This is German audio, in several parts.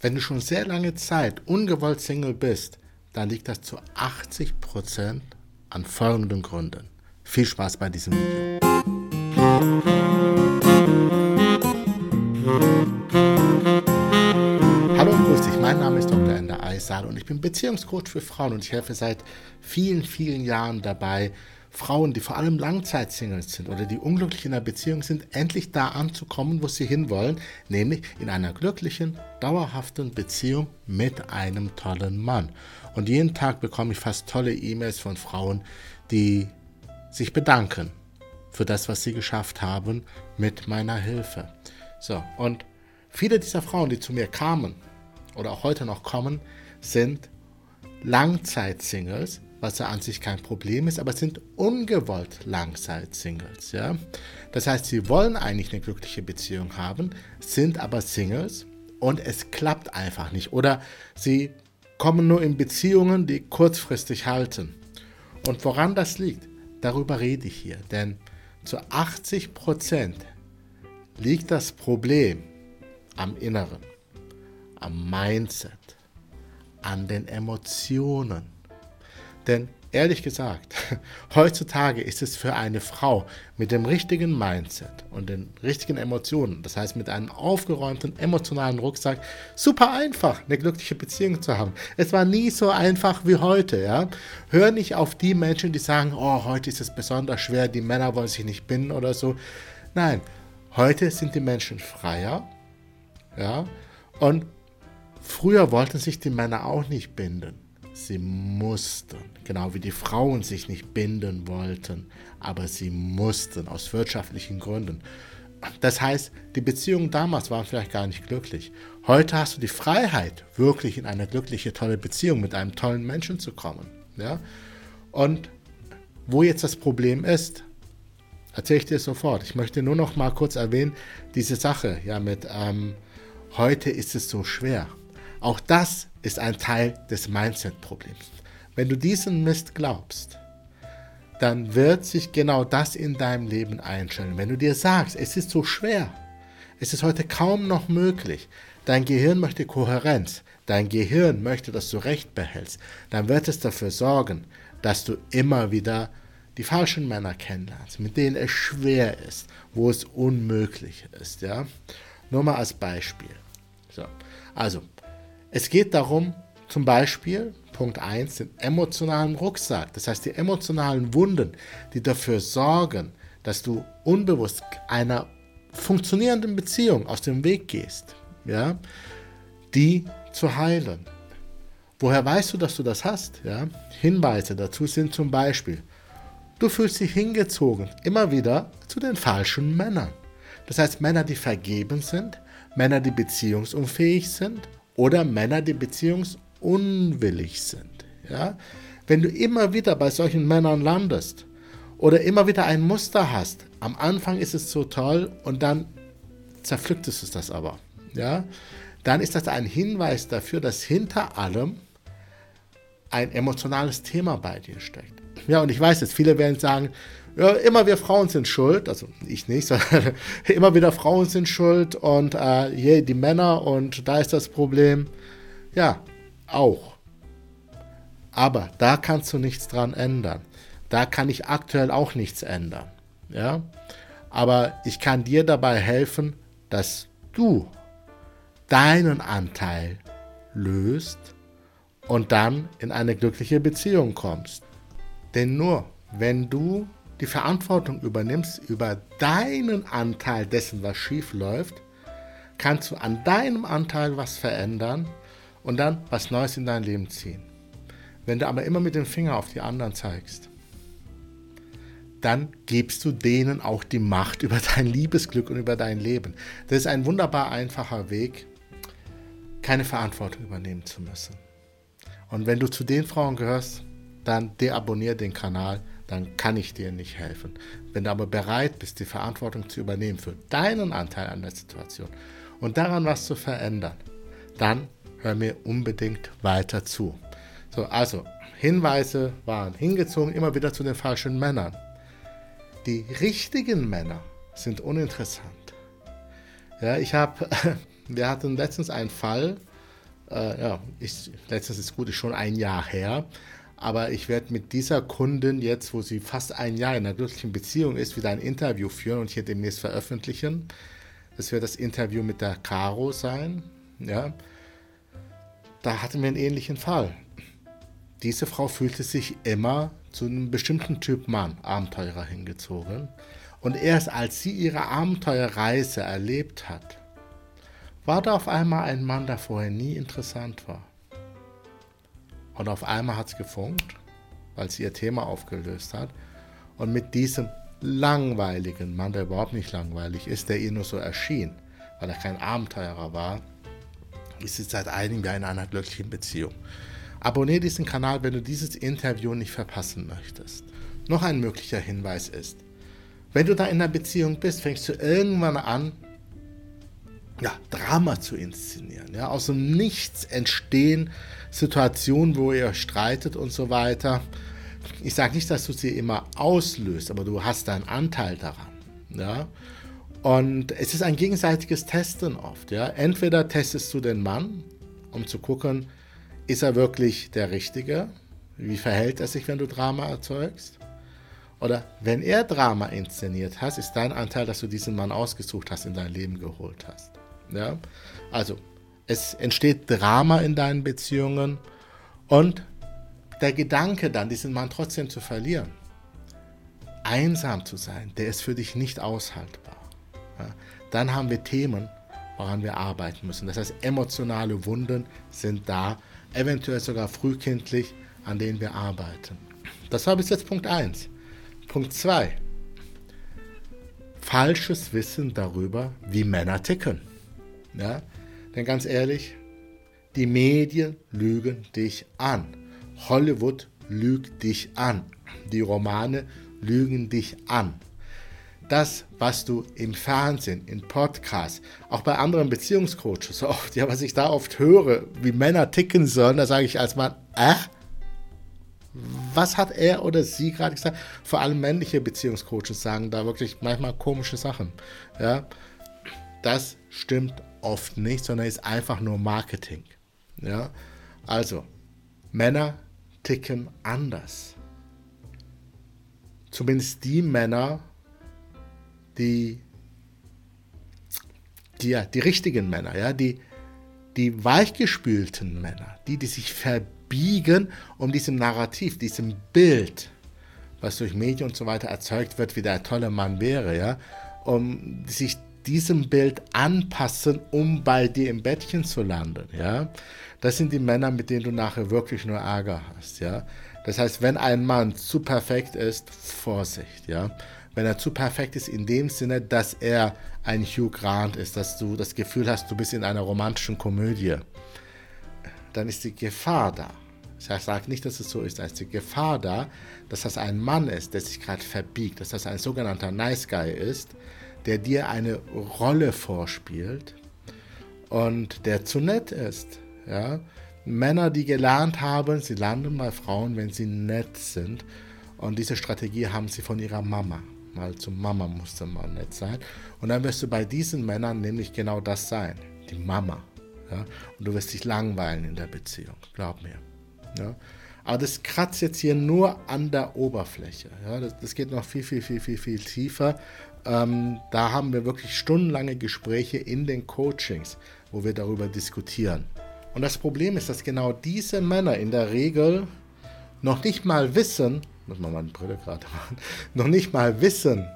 Wenn du schon sehr lange Zeit ungewollt Single bist, dann liegt das zu 80% an folgenden Gründen. Viel Spaß bei diesem Video. Hallo und grüß dich, mein Name ist Dr. Ender Eisal und ich bin Beziehungscoach für Frauen und ich helfe seit vielen, vielen Jahren dabei, Frauen, die vor allem Langzeitsingles sind oder die unglücklich in einer Beziehung sind, endlich da anzukommen, wo sie hinwollen, nämlich in einer glücklichen, dauerhaften Beziehung mit einem tollen Mann. Und jeden Tag bekomme ich fast tolle E-Mails von Frauen, die sich bedanken für das, was sie geschafft haben mit meiner Hilfe. So, und viele dieser Frauen, die zu mir kamen oder auch heute noch kommen, sind Langzeitsingles, was ja an sich kein Problem ist, aber sind ungewollt Langzeit-Singles. Ja? Das heißt, sie wollen eigentlich eine glückliche Beziehung haben, sind aber Singles und es klappt einfach nicht. Oder sie kommen nur in Beziehungen, die kurzfristig halten. Und woran das liegt, darüber rede ich hier. Denn zu 80 Prozent liegt das Problem am Inneren, am Mindset, an den Emotionen denn ehrlich gesagt, heutzutage ist es für eine Frau mit dem richtigen Mindset und den richtigen Emotionen, das heißt mit einem aufgeräumten emotionalen Rucksack, super einfach, eine glückliche Beziehung zu haben. Es war nie so einfach wie heute. Ja? Hör nicht auf die Menschen, die sagen, oh, heute ist es besonders schwer, die Männer wollen sich nicht binden oder so. Nein, heute sind die Menschen freier. Ja? Und früher wollten sich die Männer auch nicht binden. Sie mussten, genau wie die Frauen sich nicht binden wollten, aber sie mussten aus wirtschaftlichen Gründen. Das heißt, die Beziehungen damals waren vielleicht gar nicht glücklich. Heute hast du die Freiheit, wirklich in eine glückliche, tolle Beziehung mit einem tollen Menschen zu kommen. Ja? Und wo jetzt das Problem ist, erzähle ich dir sofort. Ich möchte nur noch mal kurz erwähnen, diese Sache ja, mit ähm, heute ist es so schwer. Auch das ist ein Teil des Mindset-Problems. Wenn du diesen Mist glaubst, dann wird sich genau das in deinem Leben einstellen. Wenn du dir sagst, es ist so schwer, es ist heute kaum noch möglich, dein Gehirn möchte Kohärenz, dein Gehirn möchte, dass du Recht behältst, dann wird es dafür sorgen, dass du immer wieder die falschen Männer kennenlernst, mit denen es schwer ist, wo es unmöglich ist. Ja? Nur mal als Beispiel. So. Also, es geht darum, zum Beispiel, Punkt 1, den emotionalen Rucksack, das heißt die emotionalen Wunden, die dafür sorgen, dass du unbewusst einer funktionierenden Beziehung aus dem Weg gehst, ja, die zu heilen. Woher weißt du, dass du das hast? Ja? Hinweise dazu sind zum Beispiel, du fühlst dich hingezogen, immer wieder zu den falschen Männern. Das heißt Männer, die vergeben sind, Männer, die beziehungsunfähig sind oder Männer, die beziehungsunwillig sind. Ja? Wenn du immer wieder bei solchen Männern landest oder immer wieder ein Muster hast, am Anfang ist es so toll und dann zerpflückt es das aber. Ja? Dann ist das ein Hinweis dafür, dass hinter allem ein emotionales Thema bei dir steckt. Ja, und ich weiß jetzt, viele werden sagen, ja, immer wir Frauen sind schuld, also ich nicht, sondern immer wieder Frauen sind schuld und äh, je, die Männer und da ist das Problem. Ja, auch. Aber da kannst du nichts dran ändern. Da kann ich aktuell auch nichts ändern. Ja? Aber ich kann dir dabei helfen, dass du deinen Anteil löst und dann in eine glückliche Beziehung kommst. Denn nur wenn du die Verantwortung übernimmst über deinen Anteil dessen, was schief läuft, kannst du an deinem Anteil was verändern und dann was Neues in dein Leben ziehen. Wenn du aber immer mit dem Finger auf die anderen zeigst, dann gibst du denen auch die Macht über dein Liebesglück und über dein Leben. Das ist ein wunderbar einfacher Weg, keine Verantwortung übernehmen zu müssen. Und wenn du zu den Frauen gehörst, dann deabonniere den Kanal, dann kann ich dir nicht helfen. Wenn du aber bereit bist, die Verantwortung zu übernehmen für deinen Anteil an der Situation und daran was zu verändern, dann hör mir unbedingt weiter zu. So, also Hinweise waren hingezogen immer wieder zu den falschen Männern. Die richtigen Männer sind uninteressant. Ja, ich habe, wir hatten letztens einen Fall Äh, ja, ich, letztens ist gut, ist schon ein Jahr her. Aber ich werde mit dieser Kundin jetzt, wo sie fast ein Jahr in einer glücklichen Beziehung ist, wieder ein Interview führen und hier demnächst veröffentlichen. Das wird das Interview mit der Caro sein. Ja. Da hatten wir einen ähnlichen Fall. Diese Frau fühlte sich immer zu einem bestimmten Typ Mann, Abenteurer, hingezogen. Und erst als sie ihre Abenteuerreise erlebt hat, war da auf einmal ein Mann, der vorher nie interessant war. Und auf einmal hat es gefunkt, weil sie ihr Thema aufgelöst hat. Und mit diesem langweiligen Mann, der überhaupt nicht langweilig ist, der ihr nur so erschien, weil er kein Abenteurer war, ist sie seit einigen Jahren in einer glücklichen Beziehung. Abonniere diesen Kanal, wenn du dieses Interview nicht verpassen möchtest. Noch ein möglicher Hinweis ist, wenn du da in einer Beziehung bist, fängst du irgendwann an, ja, Drama zu inszenieren. Ja? Aus dem Nichts entstehen Situationen, wo ihr streitet und so weiter. Ich sage nicht, dass du sie immer auslöst, aber du hast deinen Anteil daran. Ja? Und es ist ein gegenseitiges Testen oft. Ja? Entweder testest du den Mann, um zu gucken, ist er wirklich der Richtige? Wie verhält er sich, wenn du Drama erzeugst? Oder wenn er Drama inszeniert hat, ist dein Anteil, dass du diesen Mann ausgesucht hast, in dein Leben geholt hast. Ja? Also, es entsteht Drama in deinen Beziehungen und der Gedanke dann, diesen Mann trotzdem zu verlieren, einsam zu sein, der ist für dich nicht aushaltbar. Ja? Dann haben wir Themen, woran wir arbeiten müssen. Das heißt, emotionale Wunden sind da, eventuell sogar frühkindlich, an denen wir arbeiten. Das war bis jetzt Punkt 1. Punkt 2. Falsches Wissen darüber, wie Männer ticken. Ja? Denn ganz ehrlich, die Medien lügen dich an. Hollywood lügt dich an. Die Romane lügen dich an. Das, was du im Fernsehen, in Podcasts, auch bei anderen Beziehungscoaches oft, ja, was ich da oft höre, wie Männer ticken sollen, da sage ich als Mann, äh, was hat er oder sie gerade gesagt? Vor allem männliche Beziehungscoaches sagen da wirklich manchmal komische Sachen. Ja, das stimmt oft nicht, sondern ist einfach nur Marketing. Ja, also Männer ticken anders. Zumindest die Männer, die, die, ja, die richtigen Männer, ja, die, die weichgespülten Männer, die, die sich verbiegen, um diesem Narrativ, diesem Bild, was durch Medien und so weiter erzeugt wird, wie der tolle Mann wäre, ja, um sich diesem Bild anpassen, um bei dir im Bettchen zu landen, ja. Das sind die Männer, mit denen du nachher wirklich nur Ärger hast, ja. Das heißt, wenn ein Mann zu perfekt ist, Vorsicht, ja wenn er zu perfekt ist in dem Sinne, dass er ein Hugh Grant ist, dass du das Gefühl hast, du bist in einer romantischen Komödie, dann ist die Gefahr da. Ich sage nicht, dass es so ist, da ist die Gefahr da, dass das ein Mann ist, der sich gerade verbiegt, dass das ein sogenannter Nice Guy ist, der dir eine Rolle vorspielt und der zu nett ist. Ja? Männer, die gelernt haben, sie landen bei Frauen, wenn sie nett sind. Und diese Strategie haben sie von ihrer Mama mal zum Mama musste man nett sein. Und dann wirst du bei diesen Männern nämlich genau das sein, die Mama. Ja? Und du wirst dich langweilen in der Beziehung, glaub mir. Ja? Aber das kratzt jetzt hier nur an der Oberfläche. Ja? Das, das geht noch viel, viel, viel, viel, viel tiefer. Ähm, da haben wir wirklich stundenlange Gespräche in den Coachings, wo wir darüber diskutieren. Und das Problem ist, dass genau diese Männer in der Regel noch nicht mal wissen, muss man mal eine Brille gerade machen, noch nicht mal wissen,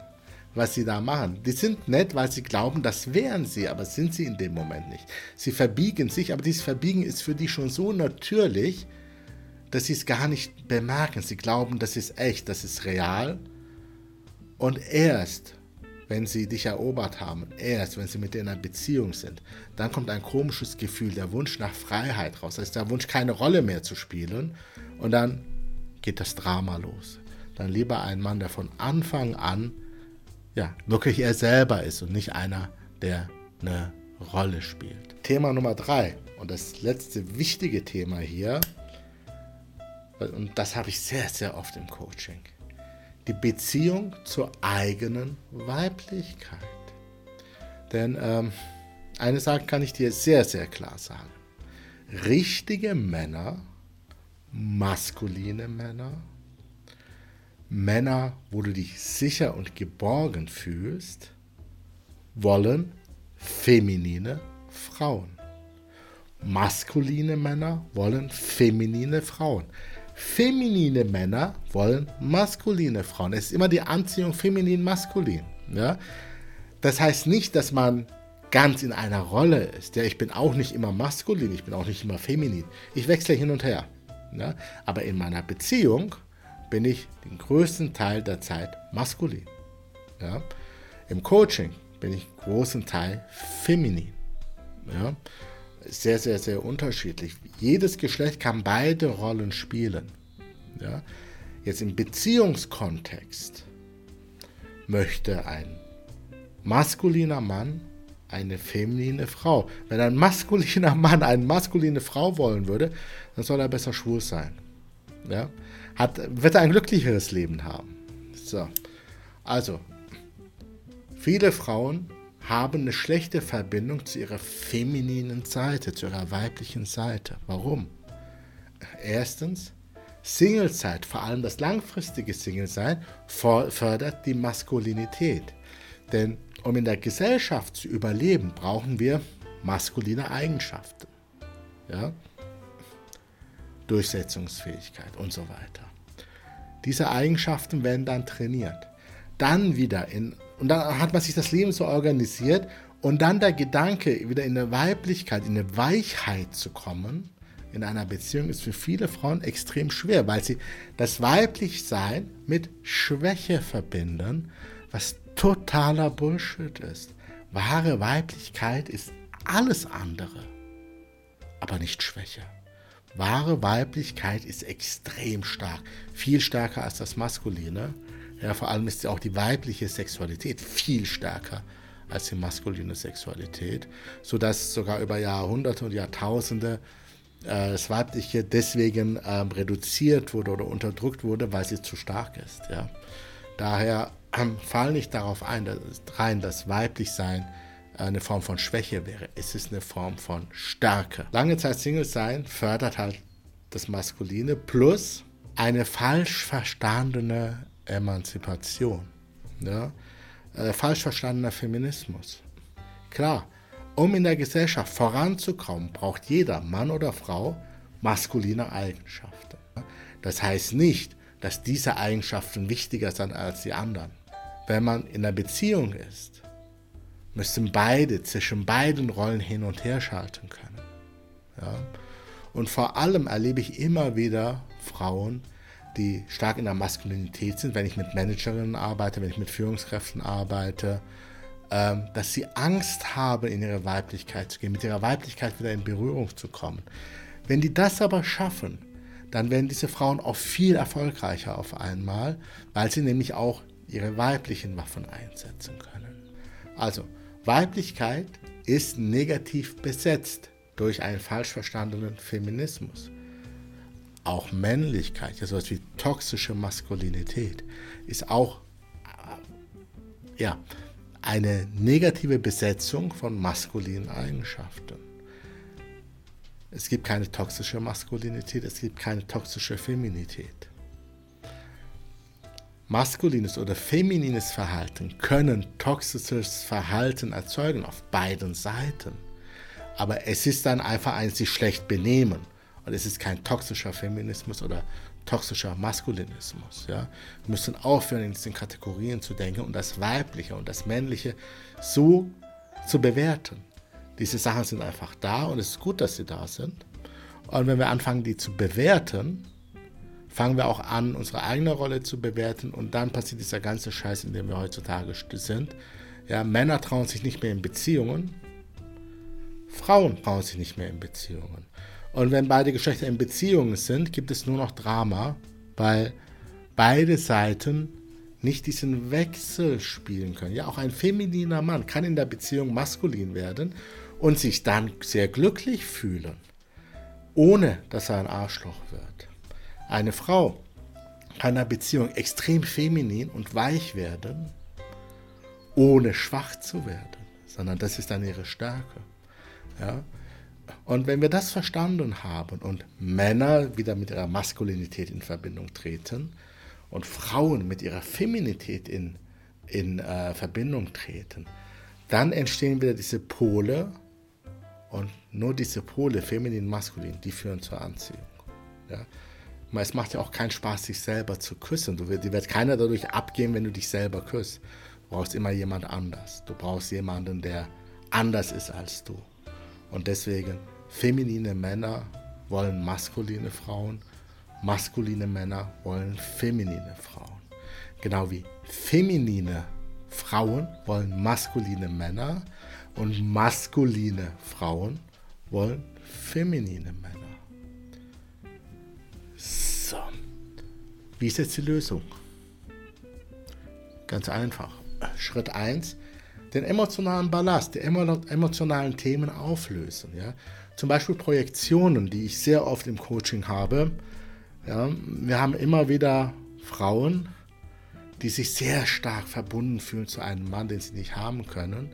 was sie da machen. Die sind nett, weil sie glauben, das wären sie, aber sind sie in dem Moment nicht. Sie verbiegen sich, aber dieses Verbiegen ist für die schon so natürlich, dass sie es gar nicht bemerken. Sie glauben, das ist echt, das ist real. Und erst, wenn sie dich erobert haben, erst, wenn sie mit dir in einer Beziehung sind, dann kommt ein komisches Gefühl, der Wunsch nach Freiheit raus. Das ist der Wunsch, keine Rolle mehr zu spielen. Und dann geht das Drama los. Dann lieber ein Mann, der von Anfang an ja, wirklich er selber ist und nicht einer, der eine Rolle spielt. Thema Nummer drei und das letzte wichtige Thema hier, und das habe ich sehr, sehr oft im Coaching, die Beziehung zur eigenen Weiblichkeit. Denn ähm, eine Sache kann ich dir sehr, sehr klar sagen. richtige Männer, maskuline Männer, Männer, wo du dich sicher und geborgen fühlst, wollen feminine Frauen. Maskuline Männer wollen feminine Frauen. Feminine Männer wollen maskuline Frauen. Es ist immer die Anziehung feminin-maskulin. Ja? Das heißt nicht, dass man ganz in einer Rolle ist. Ja, ich bin auch nicht immer maskulin, ich bin auch nicht immer feminin. Ich wechsle hin und her. Ja? Aber in meiner Beziehung bin ich den größten Teil der Zeit maskulin. Ja? Im Coaching bin ich großen Teil feminin. Ja? Sehr, sehr, sehr unterschiedlich. Jedes Geschlecht kann beide Rollen spielen. Ja? Jetzt im Beziehungskontext möchte ein maskuliner Mann eine feminine Frau. Wenn ein maskuliner Mann eine maskuline Frau wollen würde, dann soll er besser schwul sein. Ja? hat, wird er ein glücklicheres Leben haben. So. Also, viele Frauen haben eine schlechte Verbindung zu ihrer femininen Seite, zu ihrer weiblichen Seite. Warum? Erstens, Singlezeit, vor allem das langfristige Single-Sein, fördert die Maskulinität. Denn um in der Gesellschaft zu überleben, brauchen wir maskuline Eigenschaften. Ja? Durchsetzungsfähigkeit und so weiter. Diese Eigenschaften werden dann trainiert. Dann wieder in, und dann hat man sich das Leben so organisiert und dann der Gedanke, wieder in eine Weiblichkeit, in eine Weichheit zu kommen, in einer Beziehung ist für viele Frauen extrem schwer, weil sie das Weiblichsein mit Schwäche verbinden, was totaler Bullshit ist. Wahre Weiblichkeit ist alles andere, aber nicht Schwäche. Wahre Weiblichkeit ist extrem stark, viel stärker als das Maskuline. Ja, vor allem ist auch die weibliche Sexualität viel stärker als die maskuline Sexualität, sodass sogar über Jahrhunderte und Jahrtausende äh, das Weibliche deswegen ähm, reduziert wurde oder unterdrückt wurde, weil sie zu stark ist. Ja. Daher ähm, fall nicht darauf ein, dass, rein, dass Weiblichsein eine Form von Schwäche wäre. Es ist eine Form von Stärke. Lange Zeit Single sein fördert halt das Maskuline plus eine falsch verstandene Emanzipation. Ja? Äh, falsch verstandener Feminismus. Klar, um in der Gesellschaft voranzukommen, braucht jeder, Mann oder Frau, maskuline Eigenschaften. Das heißt nicht, dass diese Eigenschaften wichtiger sind als die anderen. Wenn man in einer Beziehung ist, müssen beide zwischen beiden Rollen hin und her schalten können. Ja? Und vor allem erlebe ich immer wieder Frauen, die stark in der Maskulinität sind, wenn ich mit Managerinnen arbeite, wenn ich mit Führungskräften arbeite, ähm, dass sie Angst haben, in ihre Weiblichkeit zu gehen, mit ihrer Weiblichkeit wieder in Berührung zu kommen. Wenn die das aber schaffen, dann werden diese Frauen auch viel erfolgreicher auf einmal, weil sie nämlich auch ihre weiblichen Waffen einsetzen können. Also, Weiblichkeit ist negativ besetzt durch einen falsch verstandenen Feminismus. Auch Männlichkeit, ja sowas wie toxische Maskulinität, ist auch äh, ja, eine negative Besetzung von maskulinen Eigenschaften. Es gibt keine toxische Maskulinität, es gibt keine toxische Feminität maskulines oder feminines Verhalten können toxisches Verhalten erzeugen auf beiden Seiten. Aber es ist dann einfach ein sich schlecht benehmen. Und es ist kein toxischer Feminismus oder toxischer Maskulinismus. Ja? Wir müssen aufhören, in diesen Kategorien zu denken und das Weibliche und das Männliche so zu bewerten. Diese Sachen sind einfach da und es ist gut, dass sie da sind. Und wenn wir anfangen, die zu bewerten, fangen wir auch an, unsere eigene Rolle zu bewerten und dann passiert dieser ganze Scheiß, in dem wir heutzutage sind. Ja, Männer trauen sich nicht mehr in Beziehungen, Frauen trauen sich nicht mehr in Beziehungen. Und wenn beide Geschlechter in Beziehungen sind, gibt es nur noch Drama, weil beide Seiten nicht diesen Wechsel spielen können. Ja, auch ein femininer Mann kann in der Beziehung maskulin werden und sich dann sehr glücklich fühlen, ohne dass er ein Arschloch wird. Eine Frau kann in einer Beziehung extrem feminin und weich werden, ohne schwach zu werden, sondern das ist dann ihre Stärke. Ja? Und wenn wir das verstanden haben und Männer wieder mit ihrer Maskulinität in Verbindung treten und Frauen mit ihrer Feminität in, in äh, Verbindung treten, dann entstehen wieder diese Pole und nur diese Pole, feminin, maskulin, die führen zur Anziehung. Ja? Es macht ja auch keinen Spaß, sich selber zu küssen. Du, die wird keiner dadurch abgehen, wenn du dich selber küsst. Du brauchst immer jemand anders. Du brauchst jemanden, der anders ist als du. Und deswegen, feminine Männer wollen maskuline Frauen, maskuline Männer wollen feminine Frauen. Genau wie feminine Frauen wollen maskuline Männer und maskuline Frauen wollen feminine Männer. So, wie ist jetzt die Lösung? Ganz einfach. Schritt 1, den emotionalen Ballast, die emotionalen Themen auflösen. Ja? Zum Beispiel Projektionen, die ich sehr oft im Coaching habe. Ja? Wir haben immer wieder Frauen, die sich sehr stark verbunden fühlen zu einem Mann, den sie nicht haben können.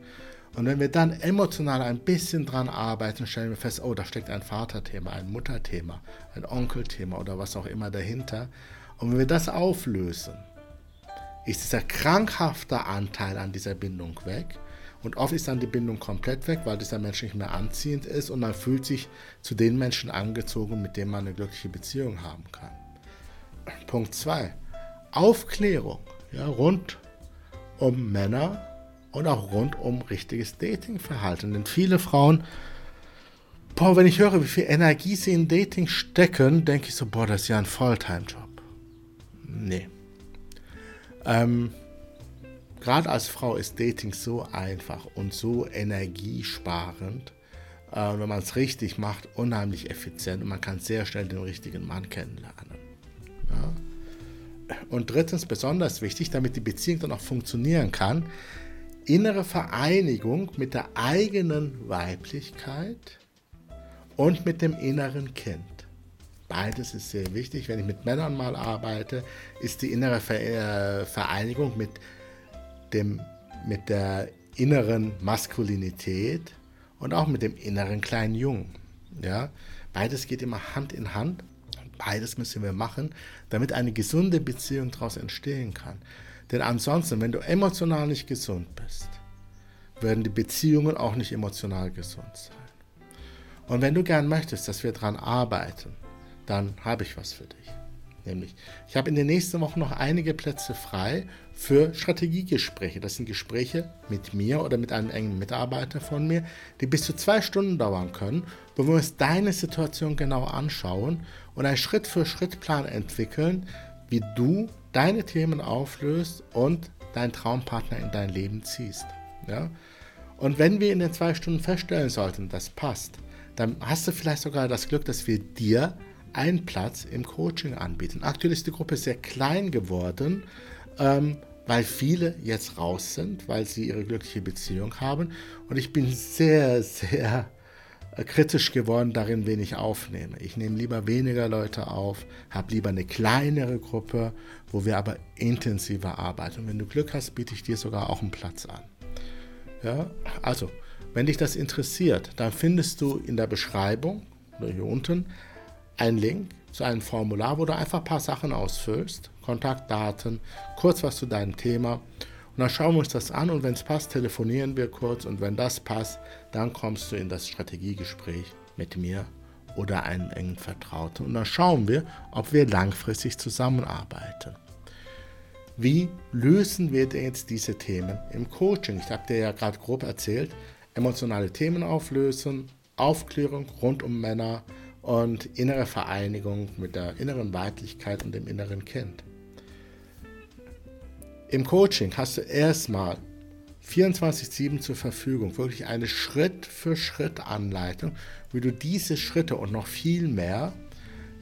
Und wenn wir dann emotional ein bisschen dran arbeiten, stellen wir fest, oh, da steckt ein Vaterthema, ein Mutterthema, ein Onkelthema oder was auch immer dahinter. Und wenn wir das auflösen, ist dieser krankhafte Anteil an dieser Bindung weg. Und oft ist dann die Bindung komplett weg, weil dieser Mensch nicht mehr anziehend ist und man fühlt sich zu den Menschen angezogen, mit denen man eine glückliche Beziehung haben kann. Punkt 2. Aufklärung ja, rund um Männer und auch rund um richtiges Datingverhalten. Denn viele Frauen, boah, wenn ich höre, wie viel Energie sie in Dating stecken, denke ich so, boah, das ist ja ein Volltime-Job. Nee. Ähm, Gerade als Frau ist Dating so einfach und so energiesparend. Äh, wenn man es richtig macht, unheimlich effizient und man kann sehr schnell den richtigen Mann kennenlernen. Ja? Und drittens, besonders wichtig, damit die Beziehung dann auch funktionieren kann, innere Vereinigung mit der eigenen Weiblichkeit und mit dem inneren Kind. Beides ist sehr wichtig. Wenn ich mit Männern mal arbeite, ist die innere äh, Vereinigung mit, dem, mit der inneren Maskulinität und auch mit dem inneren kleinen Jungen. Ja? Beides geht immer Hand in Hand Beides müssen wir machen, damit eine gesunde Beziehung daraus entstehen kann. Denn ansonsten, wenn du emotional nicht gesund bist, werden die Beziehungen auch nicht emotional gesund sein. Und wenn du gern möchtest, dass wir daran arbeiten, dann habe ich was für dich. Nämlich, ich habe in den nächsten Wochen noch einige Plätze frei für Strategiegespräche. Das sind Gespräche mit mir oder mit einem engen Mitarbeiter von mir, die bis zu zwei Stunden dauern können, wo wir uns deine Situation genau anschauen und einen Schritt-für-Schritt-Plan entwickeln, wie du deine Themen auflöst und deinen Traumpartner in dein Leben ziehst. Ja? Und wenn wir in den zwei Stunden feststellen sollten, das passt, dann hast du vielleicht sogar das Glück, dass wir dir einen Platz im Coaching anbieten. Aktuell ist die Gruppe sehr klein geworden, ähm, weil viele jetzt raus sind, weil sie ihre glückliche Beziehung haben. Und ich bin sehr, sehr äh, kritisch geworden darin, wen ich aufnehme. Ich nehme lieber weniger Leute auf, habe lieber eine kleinere Gruppe, wo wir aber intensiver arbeiten. Und wenn du Glück hast, biete ich dir sogar auch einen Platz an. Ja, also, wenn dich das interessiert, dann findest du in der Beschreibung oder hier unten einen Link zu einem Formular, wo du einfach ein paar Sachen ausfüllst, Kontaktdaten, kurz was zu deinem Thema. Und dann schauen wir uns das an und wenn es passt, telefonieren wir kurz und wenn das passt, dann kommst du in das Strategiegespräch mit mir oder einem engen Vertrauten und dann schauen wir, ob wir langfristig zusammenarbeiten. Wie lösen wir denn jetzt diese Themen im Coaching? Ich habe dir ja gerade grob erzählt, emotionale Themen auflösen, Aufklärung rund um Männer, und innere Vereinigung mit der inneren Weiblichkeit und dem inneren Kind. Im Coaching hast du erstmal 24-7 zur Verfügung, wirklich eine Schritt-für-Schritt-Anleitung, wie du diese Schritte und noch viel mehr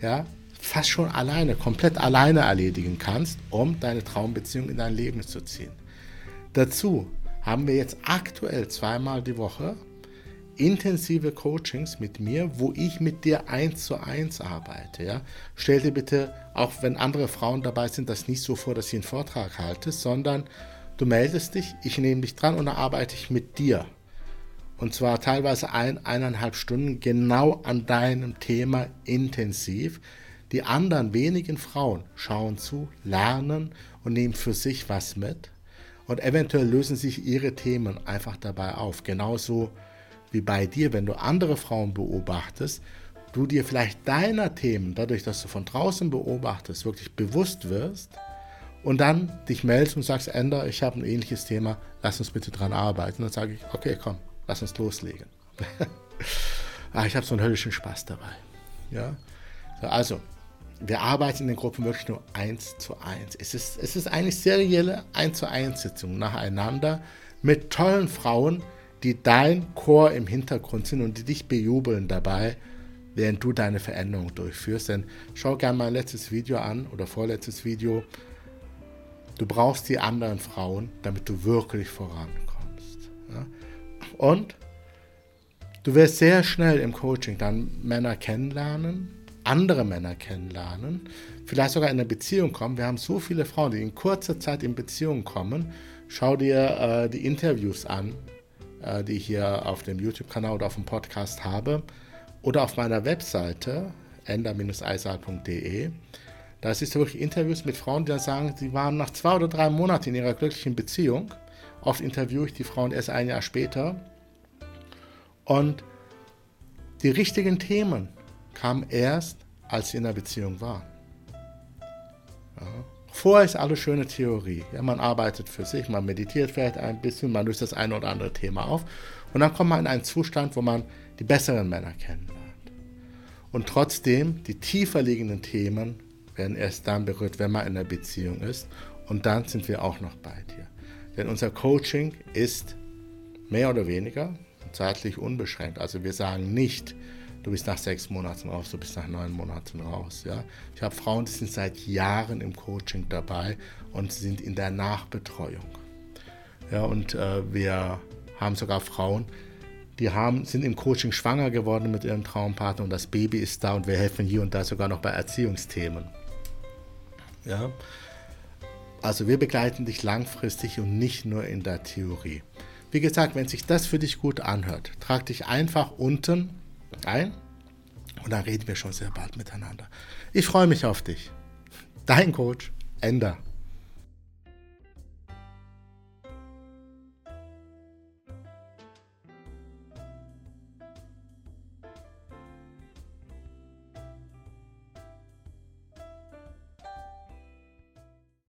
ja, fast schon alleine, komplett alleine erledigen kannst, um deine Traumbeziehung in dein Leben zu ziehen. Dazu haben wir jetzt aktuell zweimal die Woche intensive Coachings mit mir, wo ich mit dir eins zu eins arbeite. Ja? Stell dir bitte, auch wenn andere Frauen dabei sind, das nicht so vor, dass ich einen Vortrag halte, sondern du meldest dich, ich nehme dich dran und dann arbeite ich mit dir. und zwar teilweise ein, eineinhalb Stunden genau an deinem Thema intensiv. Die anderen wenigen Frauen schauen zu, lernen und nehmen für sich was mit. Und eventuell lösen sich ihre Themen einfach dabei auf. Genauso wie bei dir, wenn du andere Frauen beobachtest, du dir vielleicht deiner Themen, dadurch, dass du von draußen beobachtest, wirklich bewusst wirst und dann dich meldest und sagst, Ender, ich habe ein ähnliches Thema, lass uns bitte dran arbeiten. Dann sage ich, okay, komm, lass uns loslegen. ah, ich habe so einen höllischen Spaß dabei. Ja? Also, wir arbeiten in den Gruppen wirklich nur eins zu eins. Es ist, es ist eigentlich serielle eins zu eins Sitzungen nacheinander mit tollen Frauen, die dein Chor im Hintergrund sind und die dich bejubeln dabei, während du deine Veränderung durchführst. Denn schau gerne mein letztes Video an oder vorletztes Video. Du brauchst die anderen Frauen, damit du wirklich vorankommst. Ja? Und du wirst sehr schnell im Coaching dann Männer kennenlernen, andere Männer kennenlernen, vielleicht sogar in eine Beziehung kommen. Wir haben so viele Frauen, die in kurzer Zeit in Beziehung kommen. Schau dir äh, die Interviews an, die ich hier auf dem YouTube-Kanal oder auf dem Podcast habe oder auf meiner Webseite ender-eisal.de. Da siehst du wirklich Interviews mit Frauen, die dann sagen, sie waren nach zwei oder drei Monaten in ihrer glücklichen Beziehung. Oft interviewe ich die Frauen erst ein Jahr später. Und die richtigen Themen kam erst, als sie in der Beziehung waren. Ja. Vorher ist alles schöne Theorie. Ja, man arbeitet für sich, man meditiert vielleicht ein bisschen, man löst das eine oder andere Thema auf und dann kommt man in einen Zustand, wo man die besseren Männer kennenlernt. Und trotzdem, die tiefer liegenden Themen werden erst dann berührt, wenn man in einer Beziehung ist und dann sind wir auch noch bei dir. Denn unser Coaching ist mehr oder weniger zeitlich unbeschränkt. Also wir sagen nicht, du bist nach sechs Monaten raus, du bist nach neun Monaten raus. Ja? Ich habe Frauen, die sind seit Jahren im Coaching dabei und sind in der Nachbetreuung. Ja, und äh, wir haben sogar Frauen, die haben, sind im Coaching schwanger geworden mit ihrem Traumpartner und das Baby ist da und wir helfen hier und da sogar noch bei Erziehungsthemen. Ja? Also wir begleiten dich langfristig und nicht nur in der Theorie. Wie gesagt, wenn sich das für dich gut anhört, trag dich einfach unten ein und dann reden wir schon sehr bald miteinander. Ich freue mich auf dich. Dein Coach, Ender.